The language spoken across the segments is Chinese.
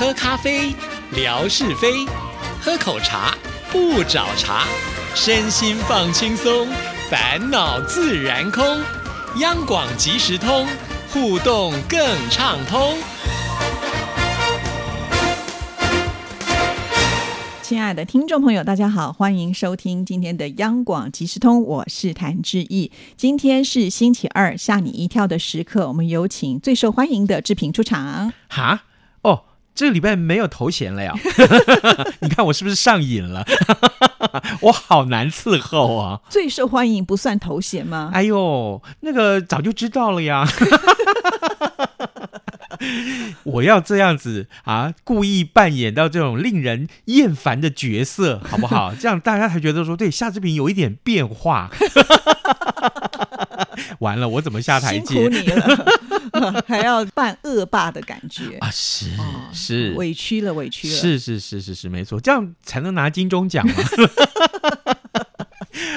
喝咖啡，聊是非；喝口茶，不找茬。身心放轻松，烦恼自然空。央广即时通，互动更畅通。亲爱的听众朋友，大家好，欢迎收听今天的央广即时通，我是谭志毅。今天是星期二，吓你一跳的时刻，我们有请最受欢迎的志平出场。哈哦，这个礼拜没有头衔了呀？你看我是不是上瘾了？我好难伺候啊！最受欢迎不算头衔吗？哎呦，那个早就知道了呀。我要这样子啊，故意扮演到这种令人厌烦的角色，好不好？这样大家才觉得说，对夏志平有一点变化。完了，我怎么下台阶？辛苦你了，还要扮恶霸的感觉啊！是是，委屈了，委屈了。是是是是是，没错，这样才能拿金钟奖嘛。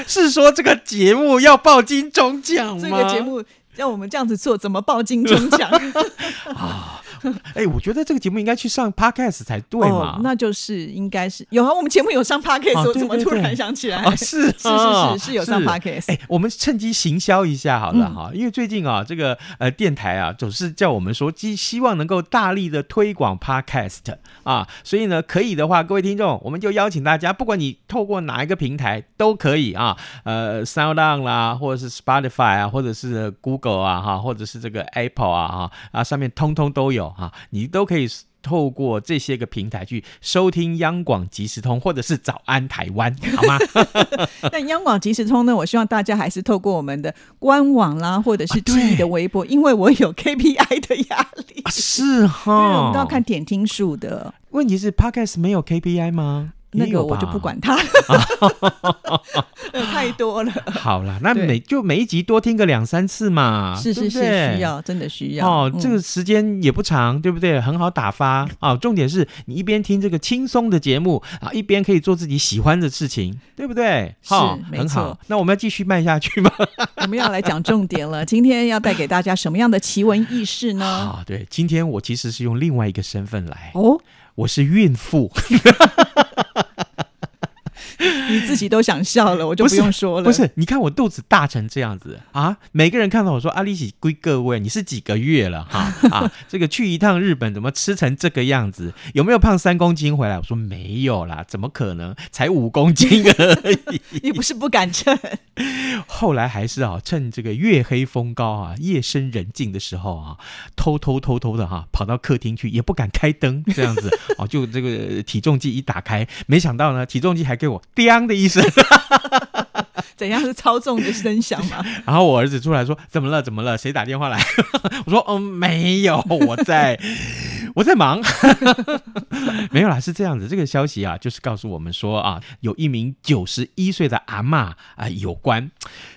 是说这个节目要报金钟奖吗？这个节目。要我们这样子做，怎么报金钟奖 啊？哎，我觉得这个节目应该去上 podcast 才对嘛。那就是应该是有啊，我们节目有上 podcast，我怎么突然想起来？是 是是是是有上 podcast。哎，我们趁机行销一下好了哈，因为最近啊，这个呃电台啊总是叫我们说，希希望能够大力的推广 podcast 啊，所以呢，可以的话，各位听众，我们就邀请大家，不管你透过哪一个平台都可以啊，呃，Sound On 啦，或者是 Spotify 啊，或者是 Google 啊，哈，或者是这个 Apple 啊，哈啊，上面通通都有。啊，你都可以透过这些个平台去收听央广即时通，或者是早安台湾，好吗？那央广即时通呢，我希望大家还是透过我们的官网啦，或者是自己的微博，因为我有 KPI 的压力。是哈，我们都要看点听数的。问题是 Podcast 没有 KPI 吗？那个我就不管他，太多了。好了，那每就每一集多听个两三次嘛，是是是，需要真的需要哦。这个时间也不长，对不对？很好打发啊。重点是你一边听这个轻松的节目啊，一边可以做自己喜欢的事情，对不对？是，很好。那我们要继续卖下去吗？我们要来讲重点了。今天要带给大家什么样的奇闻异事呢？啊，对，今天我其实是用另外一个身份来哦，我是孕妇。你自己都想笑了，我就不用说了。不是，你看我肚子大成这样子啊！每个人看到我说：“阿丽喜归各位，你是几个月了哈？啊，这个去一趟日本怎么吃成这个样子？有没有胖三公斤回来？”我说：“没有啦，怎么可能？才五公斤而已。”你不是不敢称？后来还是啊，趁这个月黑风高啊、夜深人静的时候啊，偷偷偷偷的哈，跑到客厅去，也不敢开灯，这样子哦，就这个体重计一打开，没想到呢，体重计还给我。叮的一声，怎样是操纵的声响吗？然后我儿子出来说：“怎么了？怎么了？谁打电话来？” 我说：“嗯，没有，我在，我在忙，没有啦。”是这样子，这个消息啊，就是告诉我们说啊，有一名九十一岁的阿妈啊，有关。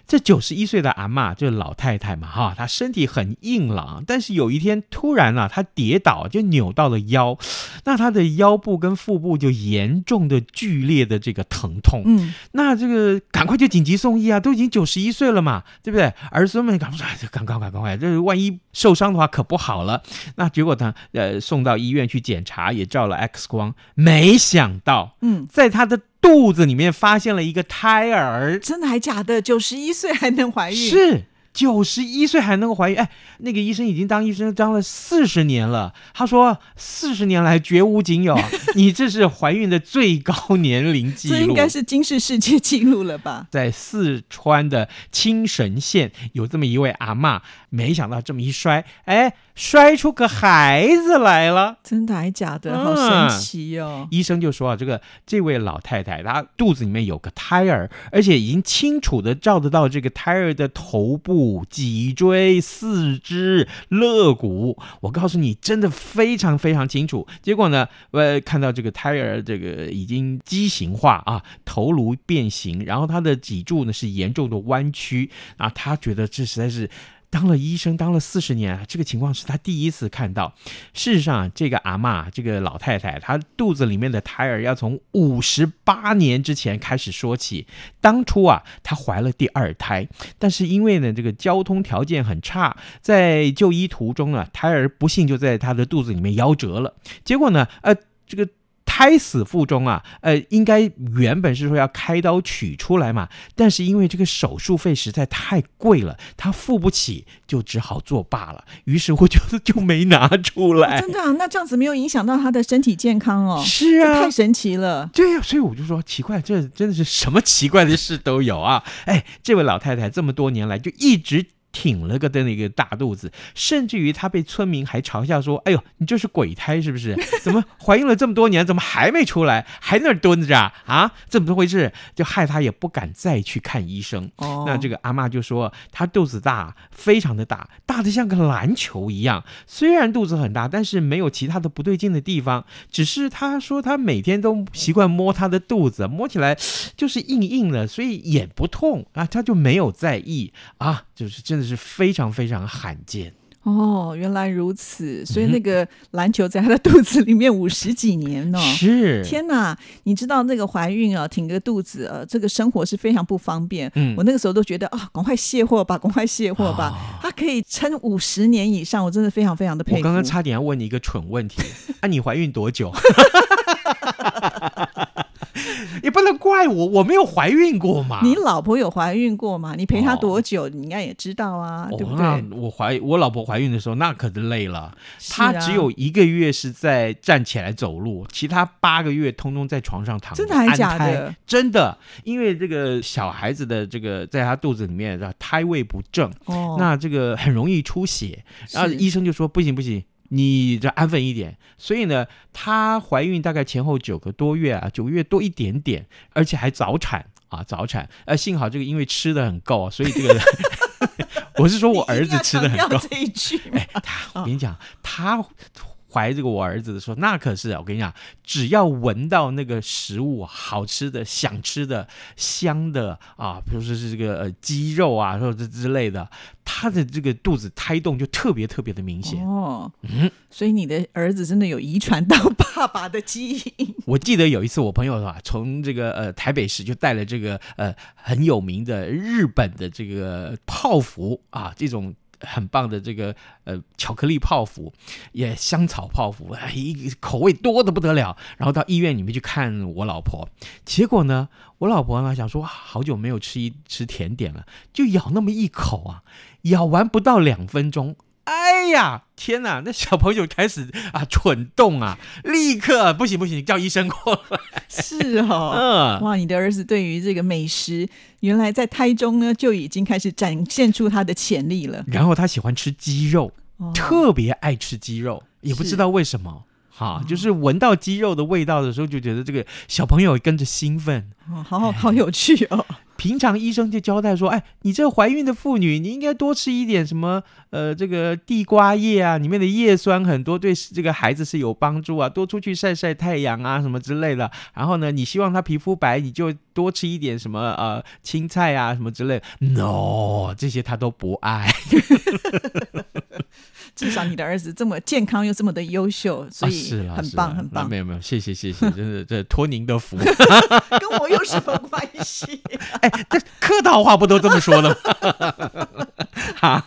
这九十一岁的阿妈就是老太太嘛，哈，她身体很硬朗，但是有一天突然啊，她跌倒就扭到了腰，那她的腰部跟腹部就严重的剧烈的这个疼痛，嗯，那这个赶快就紧急送医啊，都已经九十一岁了嘛，对不对？儿孙们赶快，赶快，赶快，这万一受伤的话可不好了。那结果呢，呃，送到医院去检查，也照了 X 光，没想到，嗯，在她的。肚子里面发现了一个胎儿，真的还假的？九十一岁还能怀孕？是九十一岁还能够怀孕？哎，那个医生已经当医生当了四十年了，他说四十年来绝无仅有，你这是怀孕的最高年龄记录，这应该是金氏世界纪录了吧？在四川的青神县有这么一位阿妈，没想到这么一摔，哎。摔出个孩子来了，真的还假的？好神奇哦！医生就说啊，这个这位老太太她肚子里面有个胎儿，而且已经清楚的照得到这个胎儿的头部、脊椎、四肢、肋骨。我告诉你，真的非常非常清楚。结果呢，呃，看到这个胎儿这个已经畸形化啊，头颅变形，然后他的脊柱呢是严重的弯曲啊，他觉得这实在是。当了医生当了四十年，这个情况是他第一次看到。事实上，这个阿嬷这个老太太，她肚子里面的胎儿要从五十八年之前开始说起。当初啊，她怀了第二胎，但是因为呢，这个交通条件很差，在就医途中啊，胎儿不幸就在她的肚子里面夭折了。结果呢，呃，这个。胎死腹中啊，呃，应该原本是说要开刀取出来嘛，但是因为这个手术费实在太贵了，他付不起，就只好作罢了。于是我就就没拿出来。真的啊？那这样子没有影响到他的身体健康哦？是啊，太神奇了。对呀，所以我就说奇怪，这真的是什么奇怪的事都有啊！哎，这位老太太这么多年来就一直。挺了个的那个大肚子，甚至于他被村民还嘲笑说：“哎呦，你这是鬼胎是不是？怎么怀孕了这么多年，怎么还没出来，还在那蹲着啊？啊，怎么回事？就害他也不敢再去看医生。哦，那这个阿妈就说，她肚子大，非常的大，大的像个篮球一样。虽然肚子很大，但是没有其他的不对劲的地方。只是她说，她每天都习惯摸她的肚子，摸起来就是硬硬的，所以也不痛啊，她就没有在意啊，就是真的。是非常非常罕见哦，原来如此，所以那个篮球在他的肚子里面五十几年呢，是 天哪！你知道那个怀孕啊，挺个肚子啊，这个生活是非常不方便。嗯，我那个时候都觉得啊，赶快卸货吧，赶快卸货吧。他可以撑五十年以上，我真的非常非常的佩服。我刚刚差点要问你一个蠢问题，啊，你怀孕多久？你不能怪我，我没有怀孕过嘛。你老婆有怀孕过吗？你陪她多久？你应该也知道啊，对不对？我怀我老婆怀孕的时候，那可是累了。她只有一个月是在站起来走路，其他八个月通通在床上躺。真的还是假的？真的，因为这个小孩子的这个在她肚子里面胎位不正，哦，那这个很容易出血。然后医生就说不行不行。你这安分一点，所以呢，她怀孕大概前后九个多月啊，九个月多一点点，而且还早产啊，早产。呃，幸好这个因为吃的很够，所以这个 我是说我儿子吃的很够。这一句，哎，他我跟你讲，他。怀这个我儿子的时候，那可是我跟你讲，只要闻到那个食物好吃的、想吃的、香的啊，比如说是这个呃鸡肉啊，或者之类的，他的这个肚子胎动就特别特别的明显哦。嗯，所以你的儿子真的有遗传到爸爸的基因。我记得有一次，我朋友啊，从这个呃台北市就带了这个呃很有名的日本的这个泡芙啊，这种。很棒的这个呃巧克力泡芙，也香草泡芙，哎，一口味多的不得了。然后到医院里面去看我老婆，结果呢，我老婆呢想说好久没有吃一吃甜点了，就咬那么一口啊，咬完不到两分钟。哎呀，天哪！那小朋友开始啊蠢动啊，立刻不行不行，叫医生过来。是哦，嗯，哇，你的儿子对于这个美食，原来在胎中呢就已经开始展现出他的潜力了。然后他喜欢吃鸡肉，特别爱吃鸡肉，也不知道为什么。哈，就是闻到鸡肉的味道的时候，就觉得这个小朋友跟着兴奋。哦，好好好有趣哦。平常医生就交代说，哎，你这怀孕的妇女，你应该多吃一点什么，呃，这个地瓜叶啊，里面的叶酸很多，对这个孩子是有帮助啊，多出去晒晒太阳啊，什么之类的。然后呢，你希望他皮肤白，你就多吃一点什么，呃，青菜啊，什么之类。No，这些他都不爱。至少你的儿子这么健康又这么的优秀，所以很棒很棒。没有没有，谢谢谢谢，真的这托您的福，跟我有什么关系？哎，这客套话不都这么说的吗？好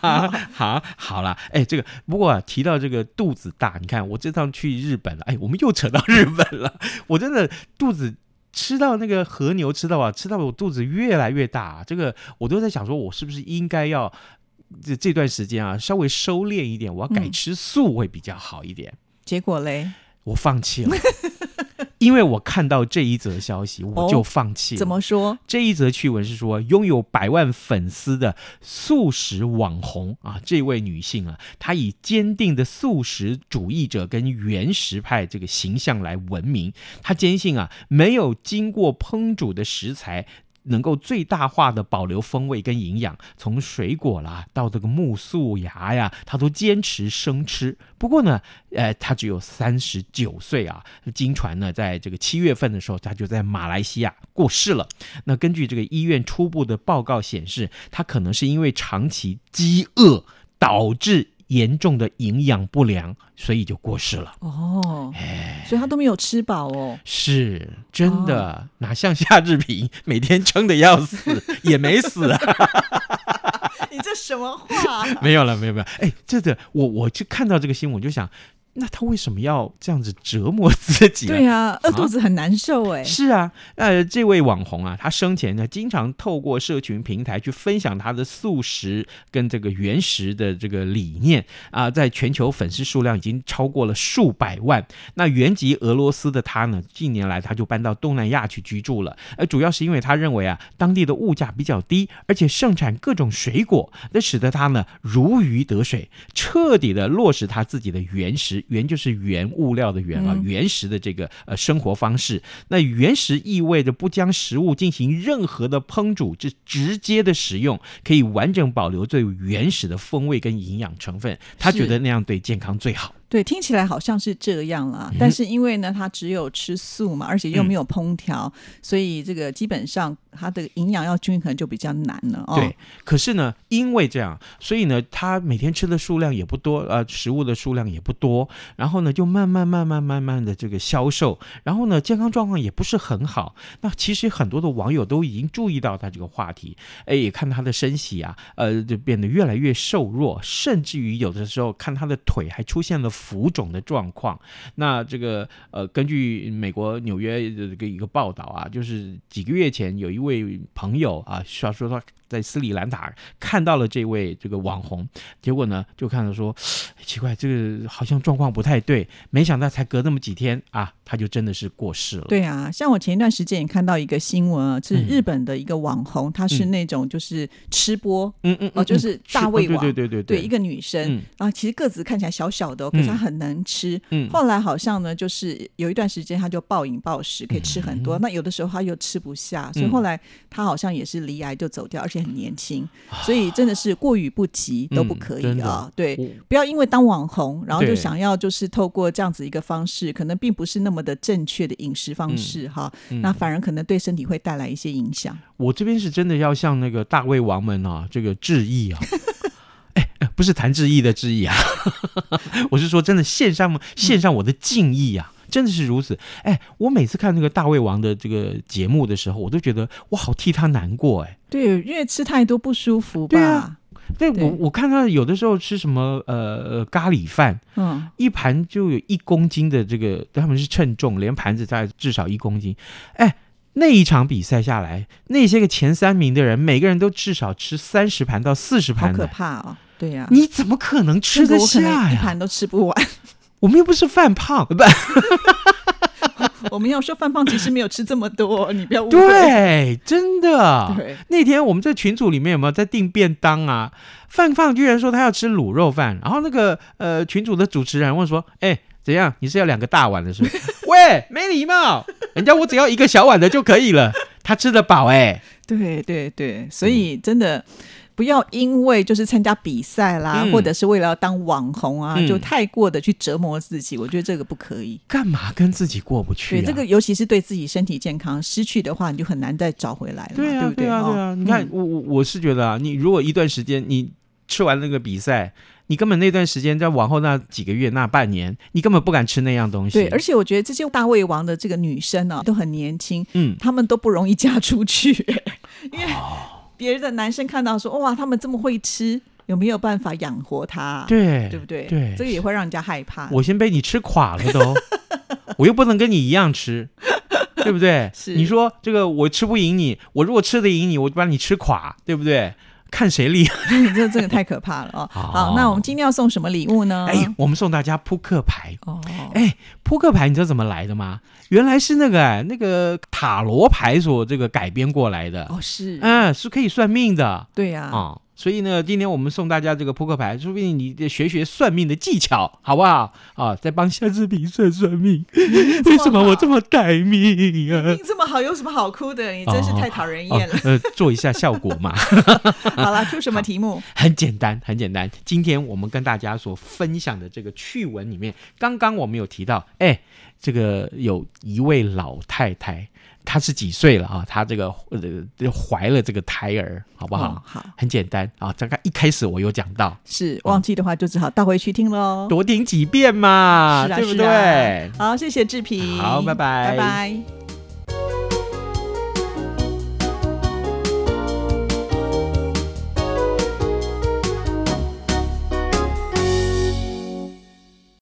好好了，哎，这个不过提到这个肚子大，你看我这趟去日本了，哎，我们又扯到日本了。我真的肚子吃到那个和牛吃到啊，吃到我肚子越来越大，这个我都在想说，我是不是应该要。这这段时间啊，稍微收敛一点，我要改吃素会比较好一点。结果嘞，我放弃了。因为我看到这一则消息，我就放弃了。怎么说？这一则趣闻是说，拥有百万粉丝的素食网红啊，这位女性啊，她以坚定的素食主义者跟原食派这个形象来闻名。她坚信啊，没有经过烹煮的食材。能够最大化的保留风味跟营养，从水果啦到这个木素芽呀，他都坚持生吃。不过呢，呃，他只有三十九岁啊。经传呢，在这个七月份的时候，他就在马来西亚过世了。那根据这个医院初步的报告显示，他可能是因为长期饥饿导致严重的营养不良，所以就过世了。哦，哎，所以他都没有吃饱哦。是真的，哪像夏志平每天撑得要死，也没死啊。你这什么话？没有了，没有没有。哎，这个我我去看到这个新闻，我就想。那他为什么要这样子折磨自己？对啊，饿肚子很难受哎。是啊，那，这位网红啊，他生前呢经常透过社群平台去分享他的素食跟这个原食的这个理念啊，在全球粉丝数量已经超过了数百万。那原籍俄罗斯的他呢，近年来他就搬到东南亚去居住了，呃主要是因为他认为啊，当地的物价比较低，而且盛产各种水果，那使得他呢如鱼得水，彻底的落实他自己的原食。原就是原物料的原啊，原始的这个呃生活方式。那原始意味着不将食物进行任何的烹煮，就直接的食用，可以完整保留最原始的风味跟营养成分。他觉得那样对健康最好。对，听起来好像是这样啦，但是因为呢，他只有吃素嘛，而且又没有烹调，所以这个基本上它的营养要均衡就比较难了。对，可是呢，因为这样，所以呢，他每天吃的数量也不多，呃，食物的数量也不多，然后呢，就慢慢慢慢慢慢的这个消瘦，然后呢，健康状况也不是很好。那其实很多的网友都已经注意到他这个话题，哎，也看他的身体啊，呃，就变得越来越瘦弱，甚至于有的时候看他的腿还出现了。浮肿的状况，那这个呃，根据美国纽约的这个一个报道啊，就是几个月前有一位朋友啊，说说他。在斯里兰卡看到了这位这个网红，结果呢就看到说，奇怪，这个好像状况不太对。没想到才隔那么几天啊，他就真的是过世了。对啊，像我前一段时间也看到一个新闻啊，是日本的一个网红，他是那种就是吃播，嗯嗯，哦，就是大胃王，对对对对，一个女生啊，其实个子看起来小小的，可是她很能吃。嗯，后来好像呢，就是有一段时间她就暴饮暴食，可以吃很多。那有的时候她又吃不下，所以后来她好像也是离癌就走掉，而且。很年轻，所以真的是过与不及都不可以啊！对，不要因为当网红，然后就想要就是透过这样子一个方式，可能并不是那么的正确的饮食方式哈。那反而可能对身体会带来一些影响。我这边是真的要向那个大胃王们啊，这个致意啊！哎，不是谭志毅的致意啊，我是说真的献上献上我的敬意啊！真的是如此，哎，我每次看那个大胃王的这个节目的时候，我都觉得我好替他难过，哎，对，因为吃太多不舒服吧？对啊，对我我看他有的时候吃什么呃咖喱饭，嗯，一盘就有一公斤的这个，他们是称重，连盘子在至少一公斤，哎，那一场比赛下来，那些个前三名的人，每个人都至少吃三十盘到四十盘，好可怕哦！对呀，你怎么可能吃得下呀？一盘都吃不完。我们又不是犯胖，不，我们要说犯胖，其实没有吃这么多，你不要误会。对，真的。对，那天我们在群组里面有没有在订便当啊？范胖居然说他要吃卤肉饭，然后那个呃群主的主持人问说：“哎，怎样？你是要两个大碗的？是？喂，没礼貌，人家我只要一个小碗的就可以了，他吃得饱哎。”对对对，所以真的。不要因为就是参加比赛啦，或者是为了要当网红啊，就太过的去折磨自己。我觉得这个不可以。干嘛跟自己过不去？对这个，尤其是对自己身体健康失去的话，你就很难再找回来了。对啊，对啊，对啊。你看，我我我是觉得啊，你如果一段时间你吃完那个比赛，你根本那段时间在往后那几个月、那半年，你根本不敢吃那样东西。对，而且我觉得这些大胃王的这个女生呢，都很年轻，嗯，她们都不容易嫁出去，因为。别人的男生看到说哇，他们这么会吃，有没有办法养活他？对，对不对？对，这个也会让人家害怕。我先被你吃垮了都，我又不能跟你一样吃，对不对？是你说这个我吃不赢你，我如果吃得赢你，我就把你吃垮，对不对？看谁厉害，这这个太可怕了哦。好，那我们今天要送什么礼物呢？哎，我们送大家扑克牌哦。哎，扑克牌你知道怎么来的吗？原来是那个那个塔罗牌所这个改编过来的哦，是，嗯，是可以算命的。对呀，啊。所以呢，今天我们送大家这个扑克牌，说不定你得学学算命的技巧，好不好？啊，再帮夏志平算算命，为什么我这么待命啊？命这么好，有什么好哭的？你真是太讨人厌了。哦呃，做一下效果嘛。好了，出什么题目？很简单，很简单。今天我们跟大家所分享的这个趣闻里面，刚刚我们有提到，哎，这个有一位老太太，她是几岁了啊？她这个呃怀了这个胎儿，好不好？哦好，很简单啊，刚刚一开始我有讲到，是忘记的话就只好倒回去听喽。多听几遍嘛，是啊，对不对？好，谢谢志平。好拜拜拜拜。